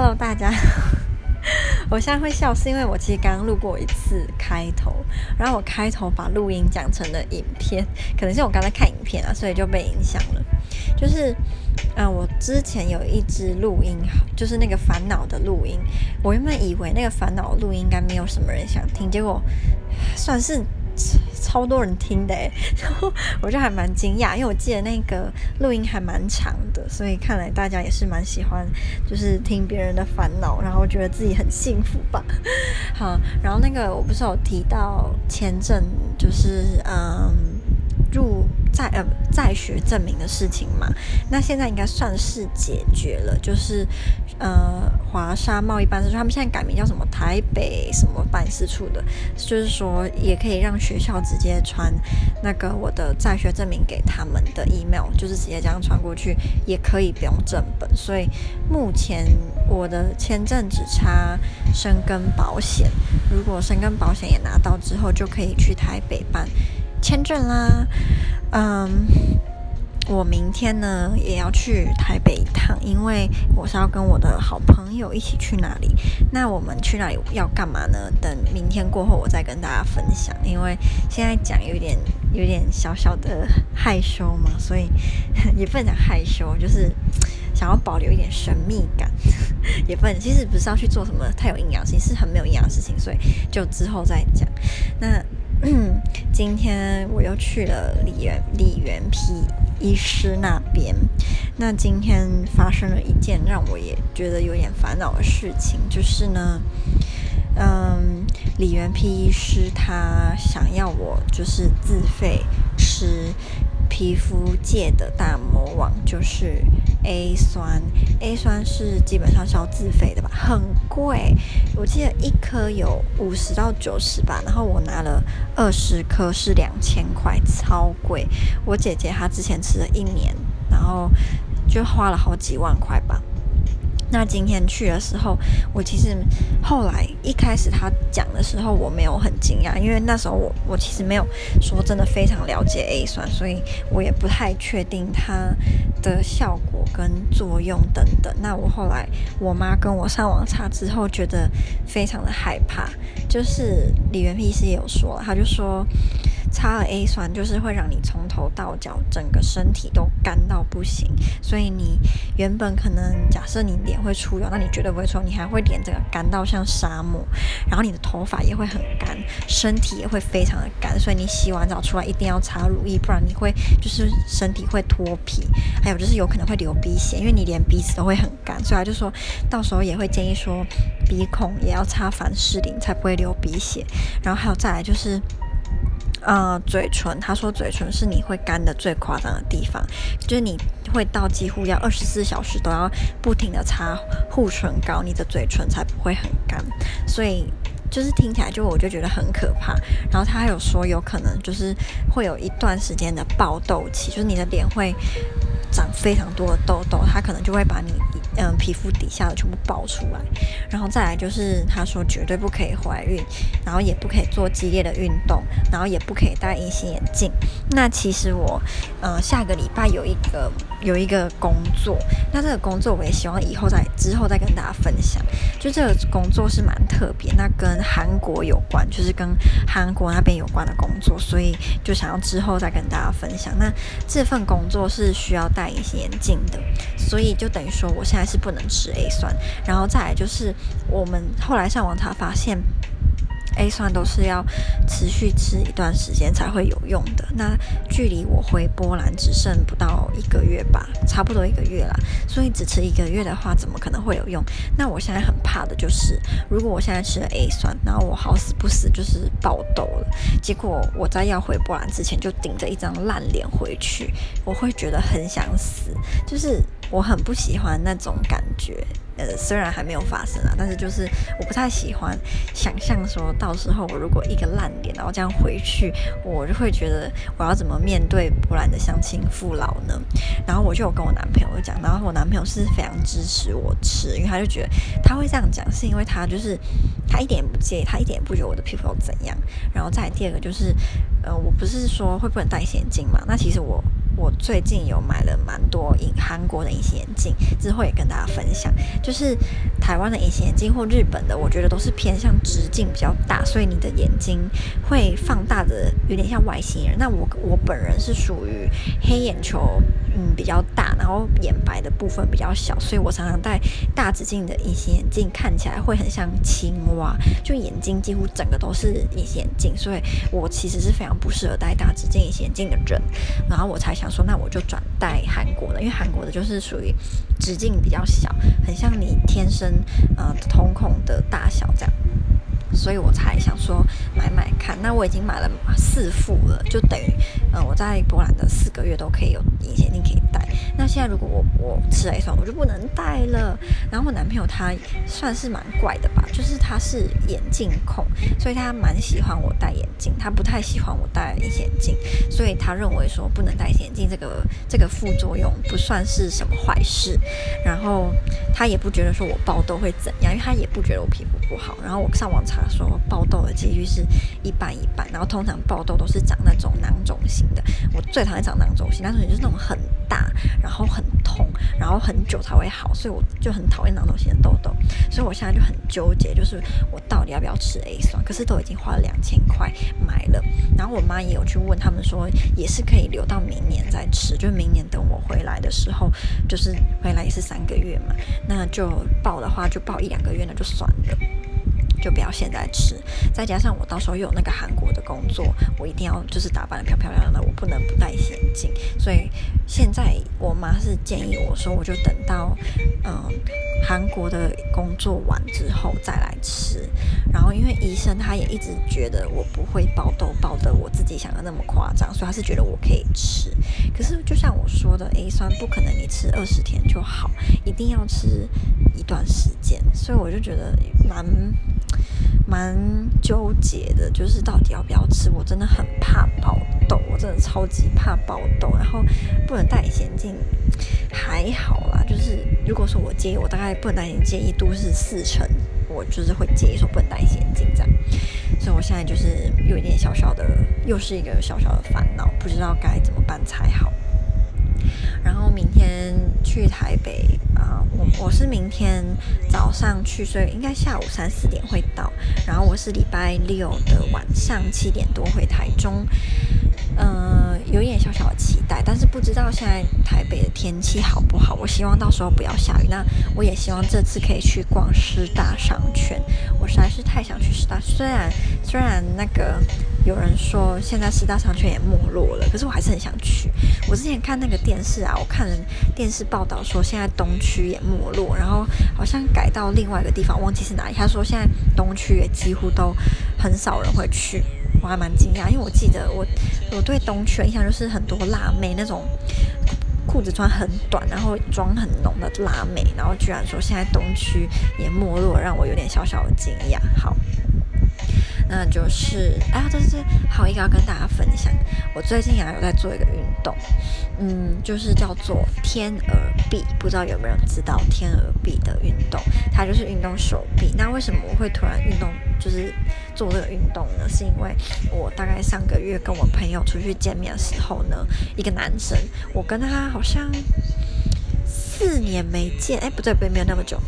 Hello，大家。我现在会笑，是因为我其实刚刚录过一次开头，然后我开头把录音讲成了影片，可能是我刚才看影片啊，所以就被影响了。就是，嗯、我之前有一支录音，就是那个烦恼的录音，我原本以为那个烦恼录音应该没有什么人想听，结果算是。超多人听的，然后我就还蛮惊讶，因为我记得那个录音还蛮长的，所以看来大家也是蛮喜欢，就是听别人的烦恼，然后觉得自己很幸福吧。好，然后那个我不是有提到签证，就是嗯。在呃在学证明的事情嘛，那现在应该算是解决了，就是呃华沙贸易办事处，他们现在改名叫什么台北什么办事处的，就是说也可以让学校直接传那个我的在学证明给他们的 email，就是直接这样传过去，也可以不用正本，所以目前我的签证只差申根保险，如果申根保险也拿到之后，就可以去台北办。签证啦，嗯，我明天呢也要去台北一趟，因为我是要跟我的好朋友一起去那里。那我们去那里要干嘛呢？等明天过后我再跟大家分享。因为现在讲有点有点小小的害羞嘛，所以也不能讲害羞，就是想要保留一点神秘感，也不其实不是要去做什么太有营养的事情，是很没有营养的事情，所以就之后再讲。那。嗯，今天我又去了李元李元皮医师那边。那今天发生了一件让我也觉得有点烦恼的事情，就是呢，嗯，李元皮医师他想要我就是自费吃。皮肤界的大魔王就是 A 酸，A 酸是基本上是要自费的吧，很贵，我记得一颗有五十到九十吧，然后我拿了二十颗是两千块，超贵。我姐姐她之前吃了一年，然后就花了好几万块吧。那今天去的时候，我其实后来一开始他讲的时候，我没有很惊讶，因为那时候我我其实没有说真的非常了解 A 酸，所以我也不太确定它的效果跟作用等等。那我后来我妈跟我上网查之后，觉得非常的害怕，就是李元丕医师也有说，他就说。擦了 A 酸，就是会让你从头到脚整个身体都干到不行，所以你原本可能假设你脸会出油，那你绝对不会出，你还会脸整个干到像沙漠，然后你的头发也会很干，身体也会非常的干，所以你洗完澡出来一定要擦乳液，不然你会就是身体会脱皮，还有就是有可能会流鼻血，因为你连鼻子都会很干，所以他就说到时候也会建议说鼻孔也要擦凡士林才不会流鼻血，然后还有再来就是。呃，嘴唇，他说嘴唇是你会干的最夸张的地方，就是你会到几乎要二十四小时都要不停的擦护唇膏，你的嘴唇才不会很干。所以就是听起来就我就觉得很可怕。然后他还有说有可能就是会有一段时间的爆痘期，就是你的脸会长非常多的痘痘，他可能就会把你。嗯，皮肤底下的全部爆出来，然后再来就是他说绝对不可以怀孕，然后也不可以做激烈的运动，然后也不可以戴隐形眼镜。那其实我，呃，下个礼拜有一个有一个工作，那这个工作我也希望以后再之后再跟大家分享。就这个工作是蛮特别，那跟韩国有关，就是跟韩国那边有关的工作，所以就想要之后再跟大家分享。那这份工作是需要戴隐形眼镜的，所以就等于说我现在。是不能吃 A 酸，然后再来就是我们后来上网查发现，A 酸都是要持续吃一段时间才会有用的。那距离我回波兰只剩不到一个月吧，差不多一个月啦。所以只吃一个月的话，怎么可能会有用？那我现在很怕的就是，如果我现在吃了 A 酸，然后我好死不死就是爆痘了，结果我在要回波兰之前就顶着一张烂脸回去，我会觉得很想死，就是。我很不喜欢那种感觉，呃，虽然还没有发生啊，但是就是我不太喜欢想象说到时候我如果一个烂脸，然后这样回去，我就会觉得我要怎么面对波兰的乡亲父老呢？然后我就有跟我男朋友讲，然后我男朋友是非常支持我吃，因为他就觉得他会这样讲，是因为他就是他一点也不介意，他一点也不觉得我的皮肤怎样。然后再第二个就是，呃，我不是说会不能戴眼镜嘛？那其实我。我最近有买了蛮多隐韩国的隐形眼镜，之后也跟大家分享。就是台湾的隐形眼镜或日本的，我觉得都是偏向直径比较大，所以你的眼睛会放大的有点像外星人。那我我本人是属于黑眼球，嗯，比较大，然后眼白的部分比较小，所以我常常戴大直径的隐形眼镜，看起来会很像青蛙，就眼睛几乎整个都是隐形眼镜，所以我其实是非常不适合戴大直径隐形眼镜的人。然后我才想说，那我就转带韩国的，因为韩国的就是属于直径比较小，很像你天生呃瞳孔的大小这样。所以我才想说买买看，那我已经买了四副了，就等于嗯、呃、我在波兰的四个月都可以有隐形眼镜可以戴。那现在如果我我吃了 A 酸，我就不能戴了。然后我男朋友他算是蛮怪的吧，就是他是眼镜控，所以他蛮喜欢我戴眼镜，他不太喜欢我戴隐形眼镜，所以他认为说不能戴隐形眼镜这个这个副作用不算是什么坏事。然后他也不觉得说我爆痘会怎样，因为他也不觉得我皮肤不好。然后我上网查。说爆痘的几率是一半一半，然后通常爆痘都是长那种囊肿型的。我最讨厌长囊肿型，囊肿型就是那种很大，然后很痛，然后很久才会好，所以我就很讨厌囊肿型的痘痘。所以我现在就很纠结，就是我到底要不要吃 A 酸？可是都已经花了两千块买了，然后我妈也有去问他们说，也是可以留到明年再吃，就明年等我回来的时候，就是回来也是三个月嘛，那就爆的话就爆一两个月，那就算了。就不要现在吃，再加上我到时候又有那个韩国的工作，我一定要就是打扮得漂漂亮亮的，我不能不戴眼镜。所以现在我妈是建议我说，我就等到嗯韩国的工作完之后再来吃。然后因为医生他也一直觉得我不会爆痘爆得我自己想的那么夸张，所以他是觉得我可以吃。可是就像我说的，A 酸不可能你吃二十天就好，一定要吃一段时间。所以我就觉得蛮。蛮纠结的，就是到底要不要吃？我真的很怕爆痘，我真的超级怕爆痘。然后不能戴隐形眼镜，还好啦。就是如果说我介意，我大概不能戴隐形介意度是四成，我就是会介意说不能戴隐形眼镜这样。所以我现在就是有一点小小的，又是一个小小的烦恼，不知道该怎么办才好。然后明天去台北啊、我我是明天早上去，所以应该下午三四点会到。然后我是礼拜六的晚上七点多回台中，嗯、有一点小小的期待，但是不知道现在台北的天气好不好。我希望到时候不要下雨。那我也希望这次可以去逛师大商圈，我实在是太想去师大。虽然虽然那个有人说现在师大商圈也没落了，可是我还是很想去。我之前看那个电视啊，我看了电视报道说现在东区也没落，然后好像改到另外一个地方，忘记是哪里。他说现在东区也几乎都很少人会去，我还蛮惊讶，因为我记得我我对东区的印象就是很多辣妹那种裤子穿很短，然后妆很浓的辣妹，然后居然说现在东区也没落，让我有点小小的惊讶。好。那就是啊，这是好一个要跟大家分享。我最近啊有在做一个运动，嗯，就是叫做天鹅臂，不知道有没有人知道天鹅臂的运动？它就是运动手臂。那为什么我会突然运动，就是做这个运动呢？是因为我大概上个月跟我朋友出去见面的时候呢，一个男生，我跟他好像四年没见，哎，不对，不对，没有那么久。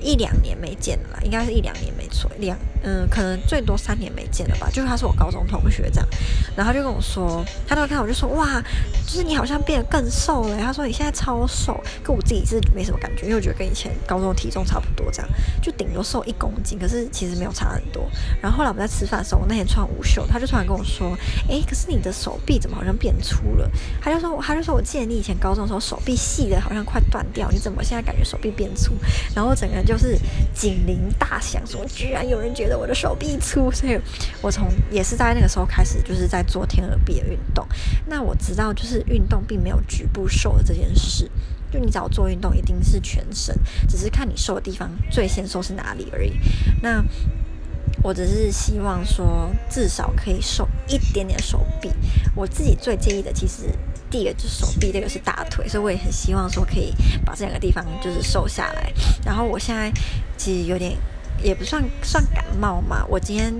一两年没见了，应该是一两年没错，两嗯，可能最多三年没见了吧。就是他是我高中同学这样，然后他就跟我说，他都看我就说哇，就是你好像变得更瘦了。他说你现在超瘦，跟我自己是没什么感觉，因为我觉得跟以前高中体重差不多这样，就顶多瘦一公斤，可是其实没有差很多。然后后来我们在吃饭的时候，我那天穿无袖，他就突然跟我说，哎，可是你的手臂怎么好像变粗了？他就说，他就说我记得你以前高中的时候手臂细的好像快断掉，你怎么现在感觉手臂变粗？然后整个人。就是警铃大响，说居然有人觉得我的手臂粗，所以我从也是在那个时候开始，就是在做天鹅臂的运动。那我知道，就是运动并没有局部瘦的这件事，就你只要做运动，一定是全身，只是看你瘦的地方最先瘦是哪里而已。那我只是希望说，至少可以瘦一点点手臂。我自己最介意的，其实。第一个就是手臂，这个是大腿，所以我也很希望说可以把这两个地方就是瘦下来。然后我现在其实有点也不算算感冒嘛，我今天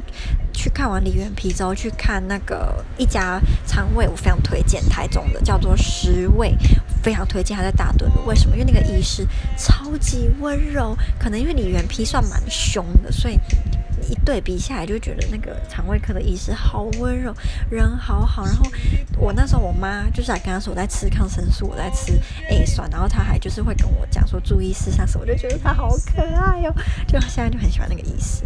去看完梨园皮之后，去看那个一家肠胃，我非常推荐台中的，叫做十味。非常推荐他在大墩。为什么？因为那个医师超级温柔，可能因为你原皮算蛮凶的，所以。一对比下来，就觉得那个肠胃科的医师好温柔，人好好。然后我那时候我妈就是来跟他说我在吃抗生素，我在吃 A 酸，然后他还就是会跟我讲说注意事项什么，我就觉得他好可爱哟、哦，就现在就很喜欢那个医师。